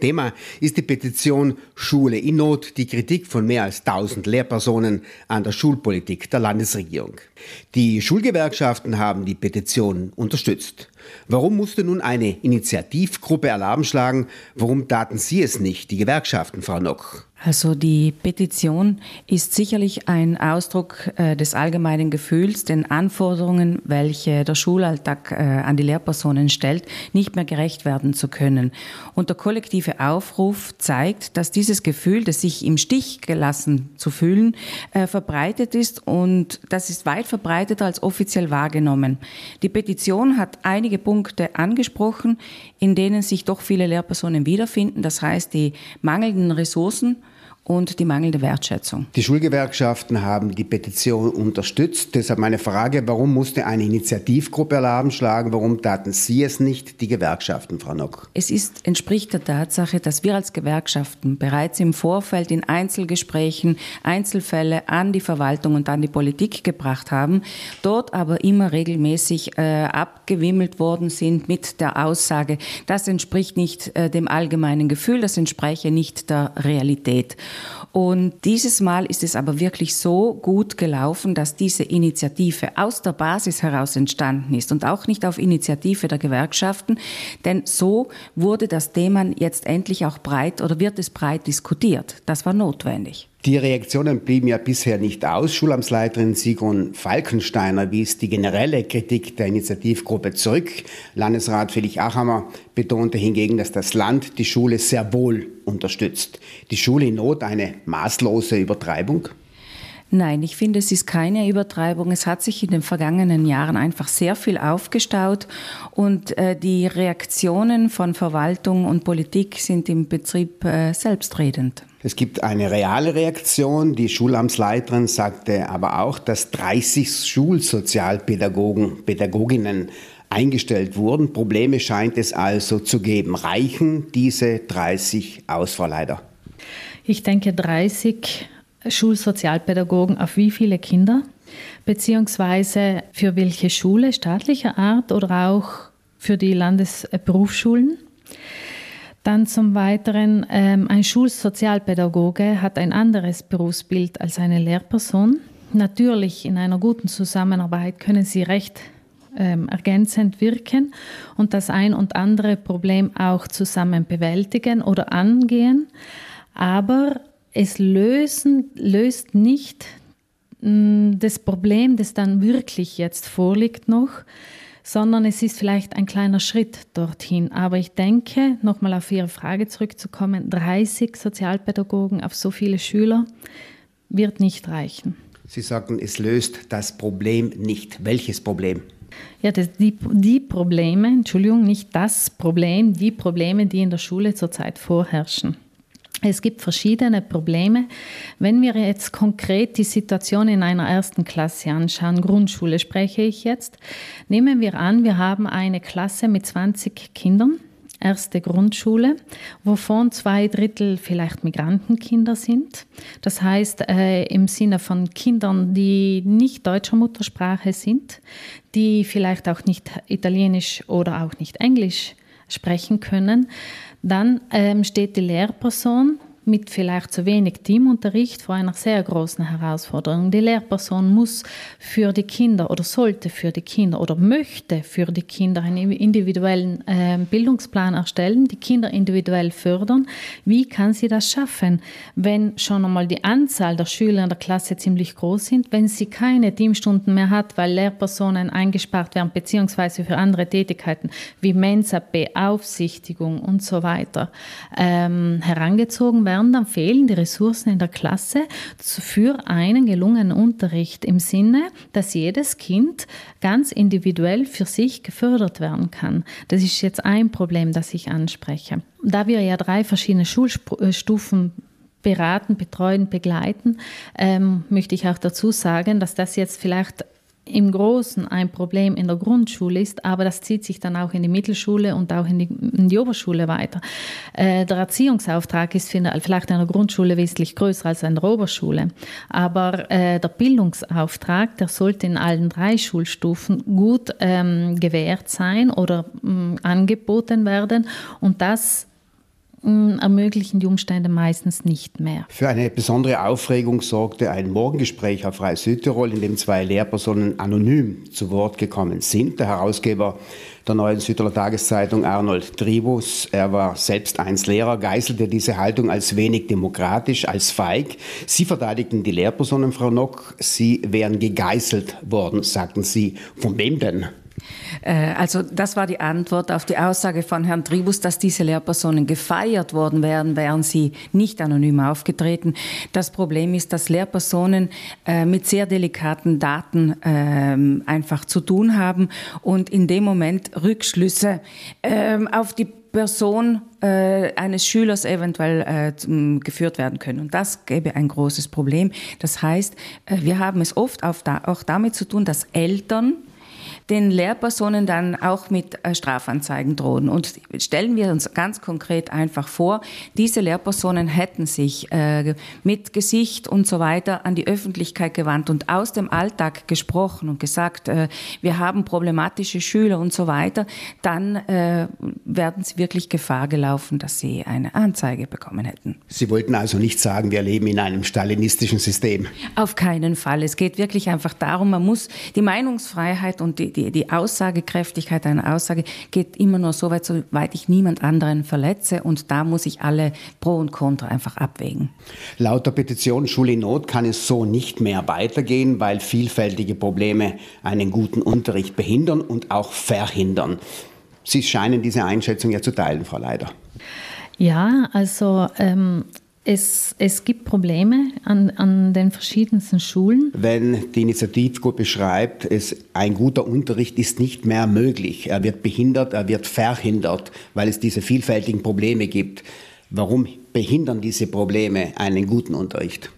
Thema ist die Petition Schule in Not, die Kritik von mehr als 1000 Lehrpersonen an der Schulpolitik der Landesregierung. Die Schulgewerkschaften haben die Petition unterstützt. Warum musste nun eine Initiativgruppe Alarm schlagen? Warum taten Sie es nicht, die Gewerkschaften, Frau Nock? Also die Petition ist sicherlich ein Ausdruck äh, des allgemeinen Gefühls, den Anforderungen, welche der Schulalltag äh, an die Lehrpersonen stellt, nicht mehr gerecht werden zu können. Und der kollektive Aufruf zeigt, dass dieses Gefühl, das sich im Stich gelassen zu fühlen, äh, verbreitet ist und das ist weit verbreiteter als offiziell wahrgenommen. Die Petition hat einige Punkte angesprochen, in denen sich doch viele Lehrpersonen wiederfinden. Das heißt, die mangelnden Ressourcen, und die mangelnde Wertschätzung. Die Schulgewerkschaften haben die Petition unterstützt. Deshalb meine Frage, warum musste eine Initiativgruppe Alarm schlagen? Warum taten Sie es nicht, die Gewerkschaften, Frau Nock? Es ist, entspricht der Tatsache, dass wir als Gewerkschaften bereits im Vorfeld in Einzelgesprächen Einzelfälle an die Verwaltung und an die Politik gebracht haben, dort aber immer regelmäßig äh, abgewimmelt worden sind mit der Aussage, das entspricht nicht äh, dem allgemeinen Gefühl, das entspreche nicht der Realität. Und dieses Mal ist es aber wirklich so gut gelaufen, dass diese Initiative aus der Basis heraus entstanden ist und auch nicht auf Initiative der Gewerkschaften, denn so wurde das Thema jetzt endlich auch breit oder wird es breit diskutiert. Das war notwendig. Die Reaktionen blieben ja bisher nicht aus. Schulamtsleiterin Sigrun Falkensteiner wies die generelle Kritik der Initiativgruppe zurück. Landesrat Felix Achammer betonte hingegen, dass das Land die Schule sehr wohl unterstützt. Die Schule in Not eine maßlose Übertreibung? Nein, ich finde, es ist keine Übertreibung. Es hat sich in den vergangenen Jahren einfach sehr viel aufgestaut und äh, die Reaktionen von Verwaltung und Politik sind im Betrieb äh, selbstredend. Es gibt eine reale Reaktion. Die Schulamtsleiterin sagte aber auch, dass 30 Schulsozialpädagogen, Pädagoginnen eingestellt wurden. Probleme scheint es also zu geben. Reichen diese 30 aus, Frau Leider? Ich denke 30 Schulsozialpädagogen auf wie viele Kinder? Beziehungsweise für welche Schule staatlicher Art oder auch für die Landesberufsschulen? Dann zum Weiteren, ähm, ein Schulsozialpädagoge hat ein anderes Berufsbild als eine Lehrperson. Natürlich in einer guten Zusammenarbeit können sie recht ähm, ergänzend wirken und das ein und andere Problem auch zusammen bewältigen oder angehen. Aber es lösen, löst nicht mh, mm, das Problem, das dann wirklich jetzt vorliegt noch, sondern es ist vielleicht ein kleiner Schritt dorthin. Aber ich denke, nochmal auf Ihre Frage zurückzukommen, 30 Sozialpädagogen auf so viele Schüler wird nicht reichen. Sie sagten, es löst das Problem nicht. Welches Problem? Ja, das, die, die Probleme, Entschuldigung, nicht das Problem, die Probleme, die in der Schule zurzeit vorherrschen. Es gibt verschiedene Probleme. Wenn wir jetzt konkret die Situation in einer ersten Klasse anschauen, Grundschule spreche ich jetzt, nehmen wir an, wir haben eine Klasse mit 20 Kindern, erste Grundschule, wovon zwei Drittel vielleicht Migrantenkinder sind. Das heißt äh, im Sinne von Kindern, die nicht deutscher Muttersprache sind, die vielleicht auch nicht Italienisch oder auch nicht Englisch sprechen können. Dann ähm, steht die Lehrperson mit vielleicht zu wenig Teamunterricht vor einer sehr großen Herausforderung. Die Lehrperson muss für die Kinder oder sollte für die Kinder oder möchte für die Kinder einen individuellen äh, Bildungsplan erstellen, die Kinder individuell fördern. Wie kann sie das schaffen, wenn schon einmal die Anzahl der Schüler in der Klasse ziemlich groß sind, wenn sie keine Teamstunden mehr hat, weil Lehrpersonen eingespart werden, beziehungsweise für andere Tätigkeiten wie Mensa, Beaufsichtigung und so weiter ähm, herangezogen werden werden, dann fehlen die Ressourcen in der Klasse für einen gelungenen Unterricht im Sinne, dass jedes Kind ganz individuell für sich gefördert werden kann. Das ist jetzt ein Problem, das ich anspreche. Da wir ja drei verschiedene Schulstufen beraten, betreuen, begleiten, ähm, möchte ich auch dazu sagen, dass das jetzt vielleicht im Großen ein Problem in der Grundschule ist, aber das zieht sich dann auch in die Mittelschule und auch in die, in die Oberschule weiter. Äh, der Erziehungsauftrag ist vielleicht in der Grundschule wesentlich größer als in der Oberschule, aber äh, der Bildungsauftrag, der sollte in allen drei Schulstufen gut ähm, gewährt sein oder mh, mm, angeboten werden und das ermöglichen die Umstände meistens nicht mehr. Für eine besondere Aufregung sorgte ein Morgengespräch auf Freie Südtirol, in dem zwei Lehrpersonen anonym zu Wort gekommen sind. Der Herausgeber der neuen Südtiroler Tageszeitung Arnold Tribus, er war selbst einst Lehrer, geißelte diese Haltung als wenig demokratisch, als feig. Sie verteidigten die Lehrpersonen, Frau Nock, sie wären gegeißelt worden, sagten Sie. Von wem denn? Äh, also das war die Antwort auf die Aussage von Herrn Tribus, dass diese Lehrpersonen gefeiert worden wären, wären sie nicht anonym aufgetreten. Das Problem ist, dass Lehrpersonen äh, mit sehr delikaten Daten ähm, einfach zu tun haben und in dem Moment Rückschlüsse ähm, auf die Person äh, eines Schülers eventuell äh, geführt werden können. Und das gäbe ein großes Problem. Das heißt, äh, wir haben es oft da, auch damit zu tun, dass Eltern den Lehrpersonen dann auch mit äh, Strafanzeigen drohen. Und stellen wir uns ganz konkret einfach vor, diese Lehrpersonen hätten sich äh, mit Gesicht und so weiter an die Öffentlichkeit gewandt und aus dem Alltag gesprochen und gesagt, äh, wir haben problematische Schüler und so weiter, dann werden sie wirklich Gefahr gelaufen, dass sie eine Anzeige bekommen hätten. Sie wollten also nicht sagen, wir leben in einem stalinistischen System. Auf keinen Fall. Es geht wirklich einfach darum, man muss die Meinungsfreiheit und die, die, die Aussagekräftigkeit einer Aussage geht immer nur so weit, soweit ich niemand anderen verletze. Und da muss ich alle Pro und Contra einfach abwägen. Laut der Petition Schule in Not kann es so nicht mehr weitergehen, weil vielfältige Probleme einen guten Unterricht behindern und auch verhindern. Sie scheinen diese Einschätzung ja zu teilen, Frau Leider. Ja, also ähm, es, es gibt Probleme an, an den verschiedensten Schulen. Wenn die Initiativgruppe schreibt, es, ein guter Unterricht ist nicht mehr möglich, er wird behindert, er wird verhindert, weil es diese vielfältigen Probleme gibt. Warum behindern diese Probleme einen guten Unterricht?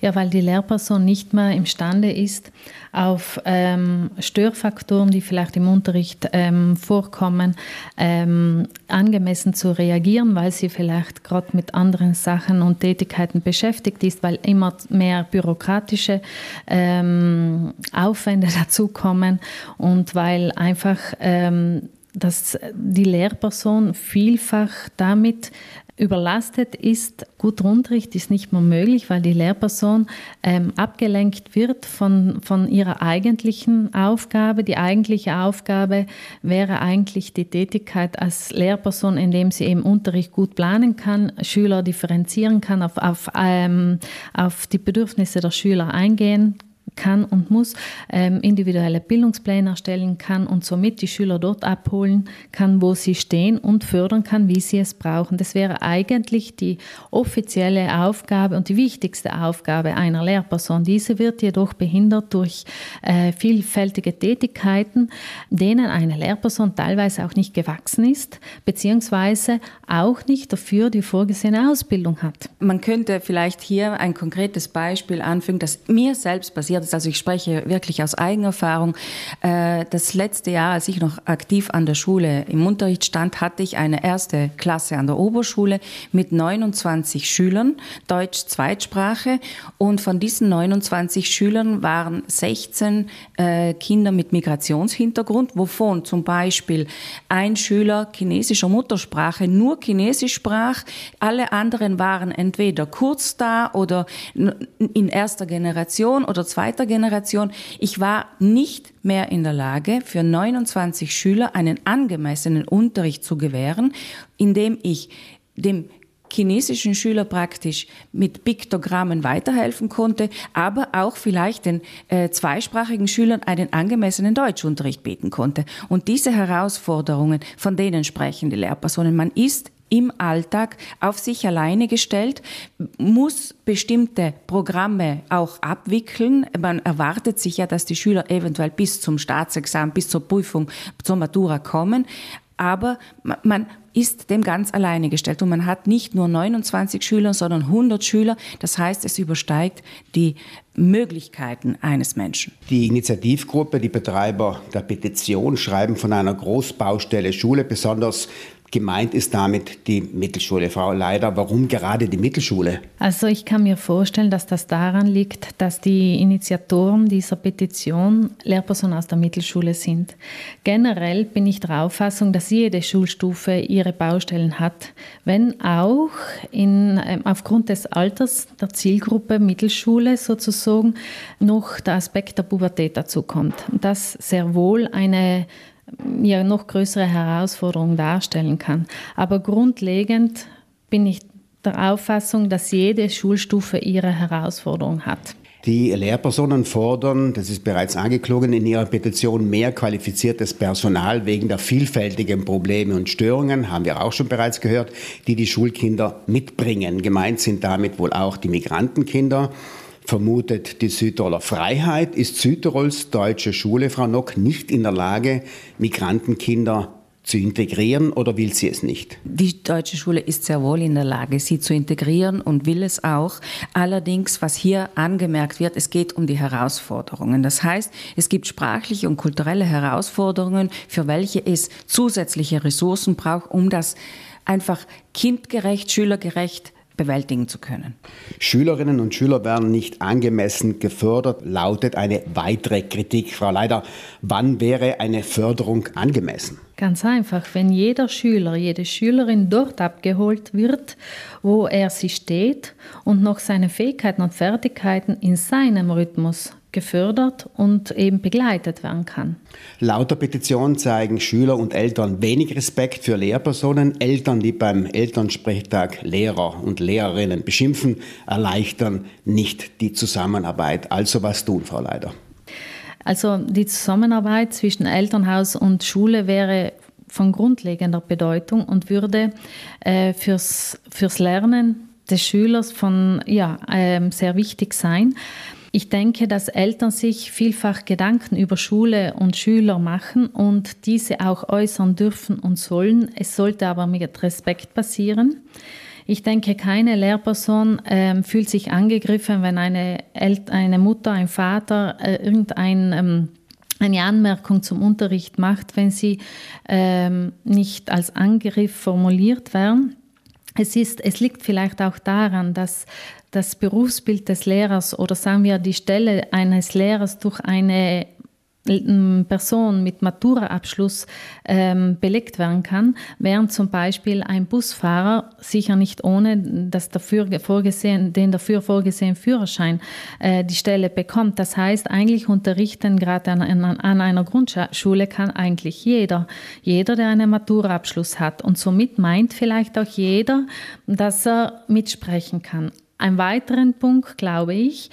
Ja, weil die Lehrperson nicht mehr imstande ist, auf ähm, Störfaktoren, die vielleicht im Unterricht ähm, vorkommen, ähm, angemessen zu reagieren, weil sie vielleicht gerade mit anderen Sachen und Tätigkeiten beschäftigt ist, weil immer mehr bürokratische ähm, Aufwände dazukommen und weil einfach ähm, dass die Lehrperson vielfach damit überlastet ist. Guter Unterricht ist nicht mehr möglich, weil die Lehrperson ähm, abgelenkt wird von, von ihrer eigentlichen Aufgabe. Die eigentliche Aufgabe wäre eigentlich die Tätigkeit als Lehrperson, indem sie im Unterricht gut planen kann, Schüler differenzieren kann, auf, auf, ähm, auf die Bedürfnisse der Schüler eingehen kann und muss, ähm, individuelle Bildungspläne erstellen kann und somit die Schüler dort abholen kann, wo sie stehen und fördern kann, wie sie es brauchen. Das wäre eigentlich die offizielle Aufgabe und die wichtigste Aufgabe einer Lehrperson. Diese wird jedoch behindert durch äh, vielfältige Tätigkeiten, denen eine Lehrperson teilweise auch nicht gewachsen ist, beziehungsweise auch nicht dafür die vorgesehene Ausbildung hat. Man könnte vielleicht hier ein konkretes Beispiel anfügen, das mir selbst passiert ist. Also ich spreche wirklich aus Eigenerfahrung. Äh, das letzte Jahr, als ich noch aktiv an der Schule im Unterricht stand, hatte ich eine erste Klasse an der Oberschule mit 29 Schülern, Deutsch Zweitsprache. Und von diesen 29 Schülern waren 16 äh, Kinder mit Migrationshintergrund, wovon zum Beispiel ein Schüler chinesischer Muttersprache nur Chinesisch sprach. Alle anderen waren entweder kurz da oder in erster Generation oder zweiter zweiter Generation. Ich war nicht mehr in der Lage, für 29 Schüler einen angemessenen Unterricht zu gewähren, indem ich dem chinesischen Schüler praktisch mit Piktogrammen weiterhelfen konnte, aber auch vielleicht den äh, zweisprachigen Schülern einen angemessenen Deutschunterricht bieten konnte. Und diese Herausforderungen, von denen sprechen die Lehrpersonen. Man ist im Alltag auf sich alleine gestellt, muss bestimmte Programme auch abwickeln. Man erwartet sich ja, dass die Schüler eventuell bis zum Staatsexamen, bis zur Prüfung, zur Matura kommen. Aber man ist dem ganz alleine gestellt und man hat nicht nur 29 Schüler, sondern 100 Schüler. Das heißt, es übersteigt die Möglichkeiten eines Menschen. Die Initiativgruppe, die Betreiber der Petition schreiben von einer Großbaustelle Schule, besonders Gemeint ist damit die Mittelschule. Frau Leider, warum gerade die Mittelschule? Also ich kann mir vorstellen, dass das daran liegt, dass die Initiatoren dieser Petition Lehrpersonen aus der Mittelschule sind. Generell bin ich der Auffassung, dass jede Schulstufe ihre Baustellen hat, wenn auch in, ähm, aufgrund des Alters der Zielgruppe Mittelschule sozusagen noch der Aspekt der Pubertät dazu kommt. Das sehr wohl eine ja noch größere Herausforderungen darstellen kann. Aber grundlegend bin ich der Auffassung, dass jede Schulstufe ihre Herausforderung hat. Die Lehrpersonen fordern, das ist bereits angeklungen in ihrer Petition, mehr qualifiziertes Personal wegen der vielfältigen Probleme und Störungen, haben wir auch schon bereits gehört, die die Schulkinder mitbringen. Gemeint sind damit wohl auch die Migrantenkinder vermutet die Südtiroler Freiheit. Ist Südtirols deutsche Schule, Frau Nock, nicht in der Lage, Migrantenkinder zu integrieren oder will sie es nicht? Die deutsche Schule ist sehr wohl in der Lage, sie zu integrieren und will es auch. Allerdings, was hier angemerkt wird, es geht um die Herausforderungen. Das heißt, es gibt sprachliche und kulturelle Herausforderungen, für welche es zusätzliche Ressourcen braucht, um das einfach kindgerecht, schülergerecht bewältigen zu können. Schülerinnen und Schüler werden nicht angemessen gefördert, lautet eine weitere Kritik. Frau Leider, wann wäre eine Förderung angemessen? Ganz einfach, wenn jeder Schüler, jede Schülerin dort abgeholt wird, wo er sie steht und noch seine Fähigkeiten und Fertigkeiten in seinem Rhythmus gefördert und eben begleitet werden kann. Laut der Petition zeigen Schüler und Eltern wenig Respekt für Lehrpersonen. Eltern, die beim Elternsprechtag Lehrer und Lehrerinnen beschimpfen, erleichtern nicht die Zusammenarbeit. Also was tun, Frau Leider? Also die Zusammenarbeit zwischen Elternhaus und Schule wäre von grundlegender Bedeutung und würde äh, fürs, fürs Lernen des Schülers von, ja, äh, sehr wichtig sein. Ich denke, dass Eltern sich vielfach Gedanken über Schule und Schüler machen und diese auch äußern dürfen und sollen. Es sollte aber mit Respekt passieren. Ich denke, keine Lehrperson äh, fühlt sich angegriffen, wenn eine, El eine Mutter, ein Vater äh, irgendein ähm, eine Anmerkung zum Unterricht macht, wenn sie ähm, nicht als Angriff formuliert werden. Es, ist, es liegt vielleicht auch daran, dass das Berufsbild des Lehrers oder sagen wir die Stelle eines Lehrers durch eine Person mit Maturaabschluss ähm, belegt werden kann, während zum Beispiel ein Busfahrer sicher nicht ohne das dafür vorgesehen, den dafür vorgesehenen Führerschein äh, die Stelle bekommt. Das heißt, eigentlich unterrichten gerade an, an, an, einer Grundschule kann eigentlich jeder, jeder, der einen Maturaabschluss hat. Und somit meint vielleicht auch jeder, dass er mitsprechen kann. Ein weiterer Punkt, glaube ich,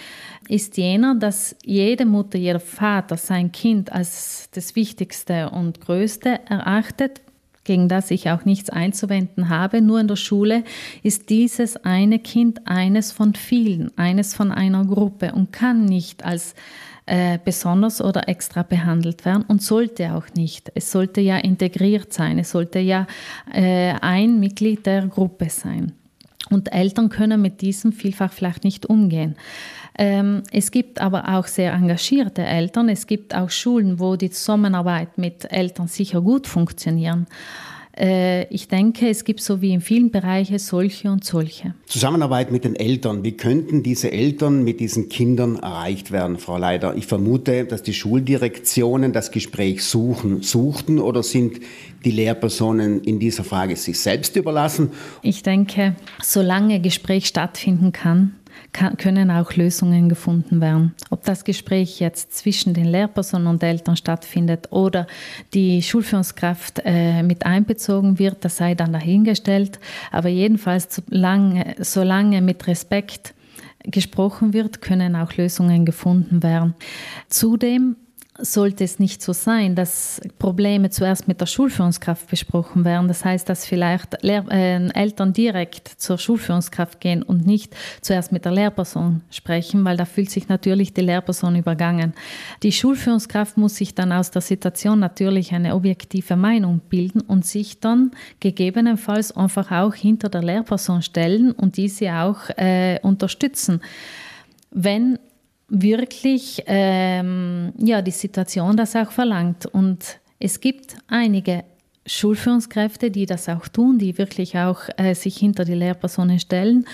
ist jener, dass jede Mutter, jeder Vater sein Kind als das Wichtigste und Größte erachtet, gegen das ich auch nichts einzuwenden habe. Nur in der Schule ist dieses eine Kind eines von vielen, eines von einer Gruppe und kann nicht als äh, besonders oder extra behandelt werden und sollte auch nicht. Es sollte ja integriert sein, es sollte ja äh, ein Mitglied der Gruppe sein. Und Eltern können mit diesem vielfach vielleicht nicht umgehen. Ähm, es gibt aber auch sehr engagierte Eltern. Es gibt auch Schulen, wo die Zusammenarbeit mit Eltern sicher gut funktionieren. Äh, ich denke, es gibt so wie in vielen Bereichen solche und solche. Zusammenarbeit mit den Eltern. Wie könnten diese Eltern mit diesen Kindern erreicht werden, Frau Leider? Ich vermute, dass die Schuldirektionen das Gespräch suchen, suchten oder sind die Lehrpersonen in dieser Frage sich selbst überlassen? Ich denke, solange Gespräch stattfinden kann, kann, können auch Lösungen gefunden werden. Ob das Gespräch jetzt zwischen den Lehrpersonen und Eltern stattfindet oder die Schulführungskraft äh, mit einbezogen wird, das sei dann dahingestellt. Aber jedenfalls, solange, solange mit Respekt gesprochen wird, können auch Lösungen gefunden werden. Zudem sollte es nicht so sein, dass Probleme zuerst mit der Schulführungskraft besprochen werden. Das heißt, dass vielleicht Lehr äh, Eltern direkt zur Schulführungskraft gehen und nicht zuerst mit der Lehrperson sprechen, weil da fühlt sich natürlich die Lehrperson übergangen. Die Schulführungskraft muss sich dann aus der Situation natürlich eine objektive Meinung bilden und sich dann gegebenenfalls einfach auch hinter der Lehrperson stellen und diese auch äh, unterstützen. Wenn wirklich ähm, ja, die Situation das auch verlangt. Und es gibt einige Schulführungskräfte, die das auch tun, die wirklich auch äh, sich hinter die Lehrpersonen stellen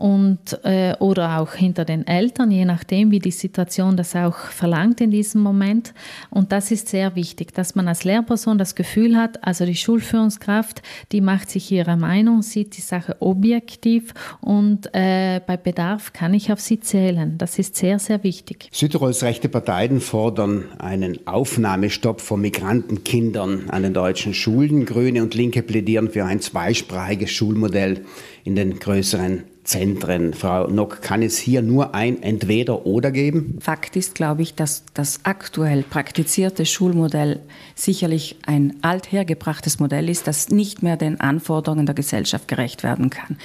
und, äh, oder auch hinter den Eltern, je nachdem, wie die Situation das auch verlangt in diesem Moment. Und das ist sehr wichtig, dass man als Lehrperson das Gefühl hat, also die Schulführungskraft, die macht sich ihre Meinung, sieht die Sache objektiv und äh, bei Bedarf kann ich auf sie zählen. Das ist sehr, sehr wichtig. Südtirols rechte Parteien fordern einen Aufnahmestopp von Migrantenkindern an den deutschen Schulen. Grüne und Linke plädieren für ein zweisprachiges Schulmodell in den größeren Zentren. Frau Nock, kann es hier nur ein Entweder-Oder geben? Fakt ist, glaube ich, dass das aktuell praktizierte Schulmodell sicherlich ein althergebrachtes Modell ist, das nicht mehr den Anforderungen der Gesellschaft gerecht werden kann.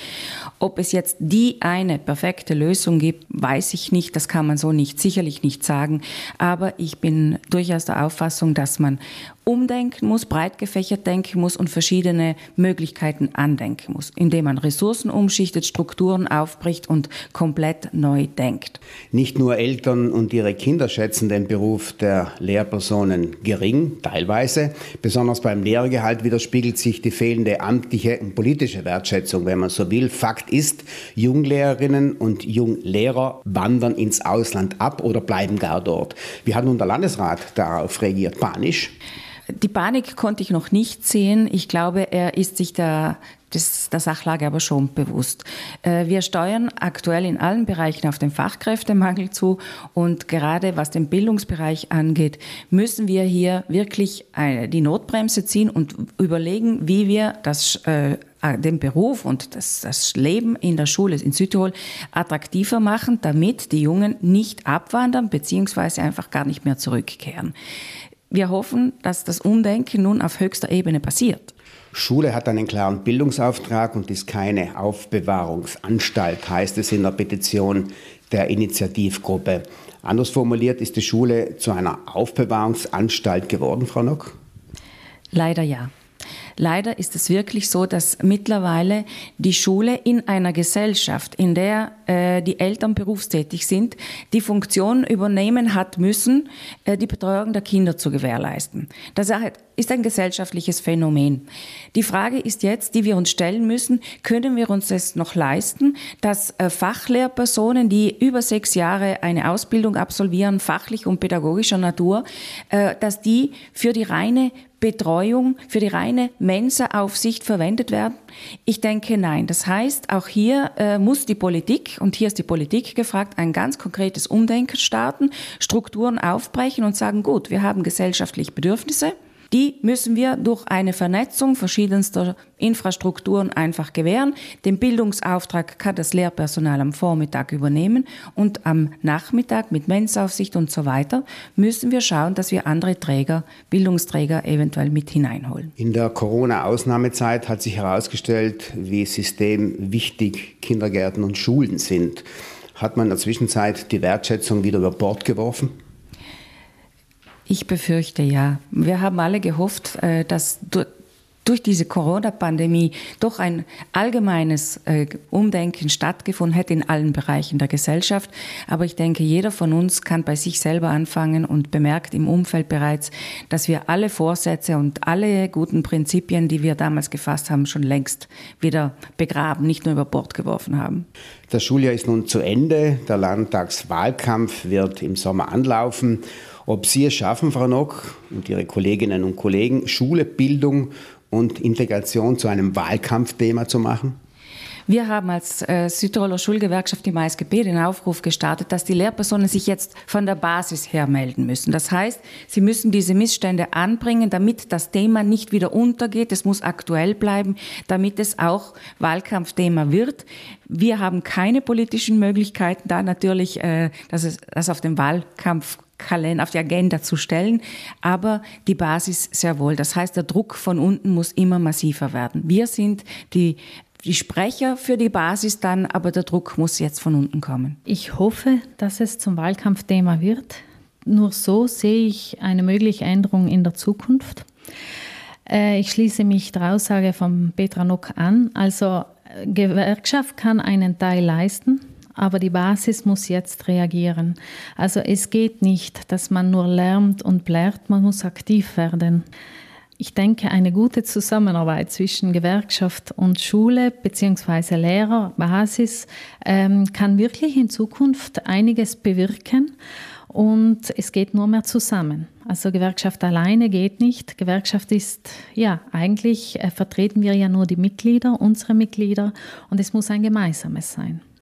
Ob es jetzt die eine perfekte Lösung gibt, weiß ich nicht. Das kann man so nicht, sicherlich nicht sagen. Aber ich bin durchaus der Auffassung, dass man umdenken muss, breit gefächert denken muss und verschiedene Möglichkeiten andenken muss, indem man Ressourcen umschichtet, Strukturen aufbricht und komplett neu denkt. Nicht nur Eltern und ihre Kinder schätzen den Beruf der Lehrpersonen gering, teilweise. Besonders beim Lehrergehalt widerspiegelt sich die fehlende amtliche und politische Wertschätzung, wenn man so will. Fakt ist, Junglehrerinnen und Junglehrer wandern ins Ausland ab oder bleiben gar dort. Wie hat nun der Landesrat darauf reagiert? Panisch? Die Panik konnte ich noch nicht sehen. Ich glaube, er ist sich der, des, der Sachlage aber schon bewusst. Äh, wir steuern aktuell in allen Bereichen auf den Fachkräftemangel zu und gerade was den Bildungsbereich angeht, müssen wir hier wirklich die Notbremse ziehen und überlegen, wie wir das äh, den Beruf und das, das, Leben in der Schule in Südtirol attraktiver machen, damit die Jungen nicht abwandern bzw. einfach gar nicht mehr zurückkehren. Wir hoffen, dass das Umdenken nun auf höchster Ebene passiert. Schule hat einen klaren Bildungsauftrag und ist keine Aufbewahrungsanstalt, heißt es in der Petition der Initiativgruppe. Anders formuliert, ist die Schule zu einer Aufbewahrungsanstalt geworden, Frau Nock? Leider ja. Leider ist es wirklich so, dass mittlerweile die Schule in einer Gesellschaft, in der äh, die Eltern berufstätig sind, die Funktion übernehmen hat müssen, äh, die Betreuung der Kinder zu gewährleisten. Das ist ein gesellschaftliches Phänomen. Die Frage ist jetzt, die wir uns stellen müssen, können wir uns es noch leisten, dass äh, Fachlehrpersonen, die über sechs Jahre eine Ausbildung absolvieren, fachlich und pädagogischer Natur, äh, dass die für die reine Betreuung, für die reine Mensa-Aufsicht verwendet werden? Ich denke nein. Das heißt, auch hier äh, muss die Politik, und hier ist die Politik gefragt, ein ganz konkretes Umdenken starten, Strukturen aufbrechen und sagen, gut, wir haben gesellschaftliche Bedürfnisse, die müssen wir durch eine Vernetzung verschiedenster Infrastrukturen einfach gewähren. Den Bildungsauftrag kann das Lehrpersonal am Vormittag übernehmen und am Nachmittag mit Mensaufsicht und so weiter müssen wir schauen, dass wir andere Träger, Bildungsträger eventuell mit hineinholen. In der Corona-Ausnahmezeit hat sich herausgestellt, wie systemwichtig Kindergärten und Schulen sind. Hat man in der Zwischenzeit die Wertschätzung wieder über Bord geworfen? Ich befürchte ja. Wir haben alle gehofft, äh, dass durch diese Corona-Pandemie doch ein allgemeines äh, Umdenken stattgefunden hätte in allen Bereichen der Gesellschaft. Aber ich denke, jeder von uns kann bei sich selber anfangen und bemerkt im Umfeld bereits, dass wir alle Vorsätze und alle guten Prinzipien, die wir damals gefasst haben, schon längst wieder begraben, nicht nur über Bord geworfen haben. Das Schuljahr ist nun zu Ende. Der Landtagswahlkampf wird im Sommer anlaufen ob Sie es schaffen, Frau Nock und Ihre Kolleginnen und Kollegen, Schule, Bildung und Integration zu einem Wahlkampfthema zu machen? Wir haben als äh, Südtiroler Schulgewerkschaft im ASGB den Aufruf gestartet, dass die Lehrpersonen sich jetzt von der Basis her melden müssen. Das heißt, sie müssen diese Missstände anbringen, damit das Thema nicht wieder untergeht. Es muss aktuell bleiben, damit es auch Wahlkampfthema wird. Wir haben keine politischen Möglichkeiten, da natürlich äh, dass es, das auf den Wahlkampf Kalender, auf die Agenda zu stellen, aber die Basis sehr wohl. Das heißt, der Druck von unten muss immer massiver werden. Wir sind die die Sprecher für die Basis dann, aber der Druck muss jetzt von unten kommen. Ich hoffe, dass es zum Wahlkampfthema wird. Nur so sehe ich eine mögliche Änderung in der Zukunft. Äh, ich schließe mich der Aussage von Petra Nock an. Also äh, Gewerkschaft kann einen Teil leisten, aber die Basis muss jetzt reagieren. Also es geht nicht, dass man nur lernt und blärt, man muss aktiv werden. Ich denke, eine gute Zusammenarbeit zwischen Gewerkschaft und Schule bzw. Lehrer, Basis, ähm, kann wirklich in Zukunft einiges bewirken. Und es geht nur mehr zusammen. Also Gewerkschaft alleine geht nicht. Gewerkschaft ist, ja, eigentlich äh, vertreten wir ja nur die Mitglieder, unsere Mitglieder, und es muss ein gemeinsames sein.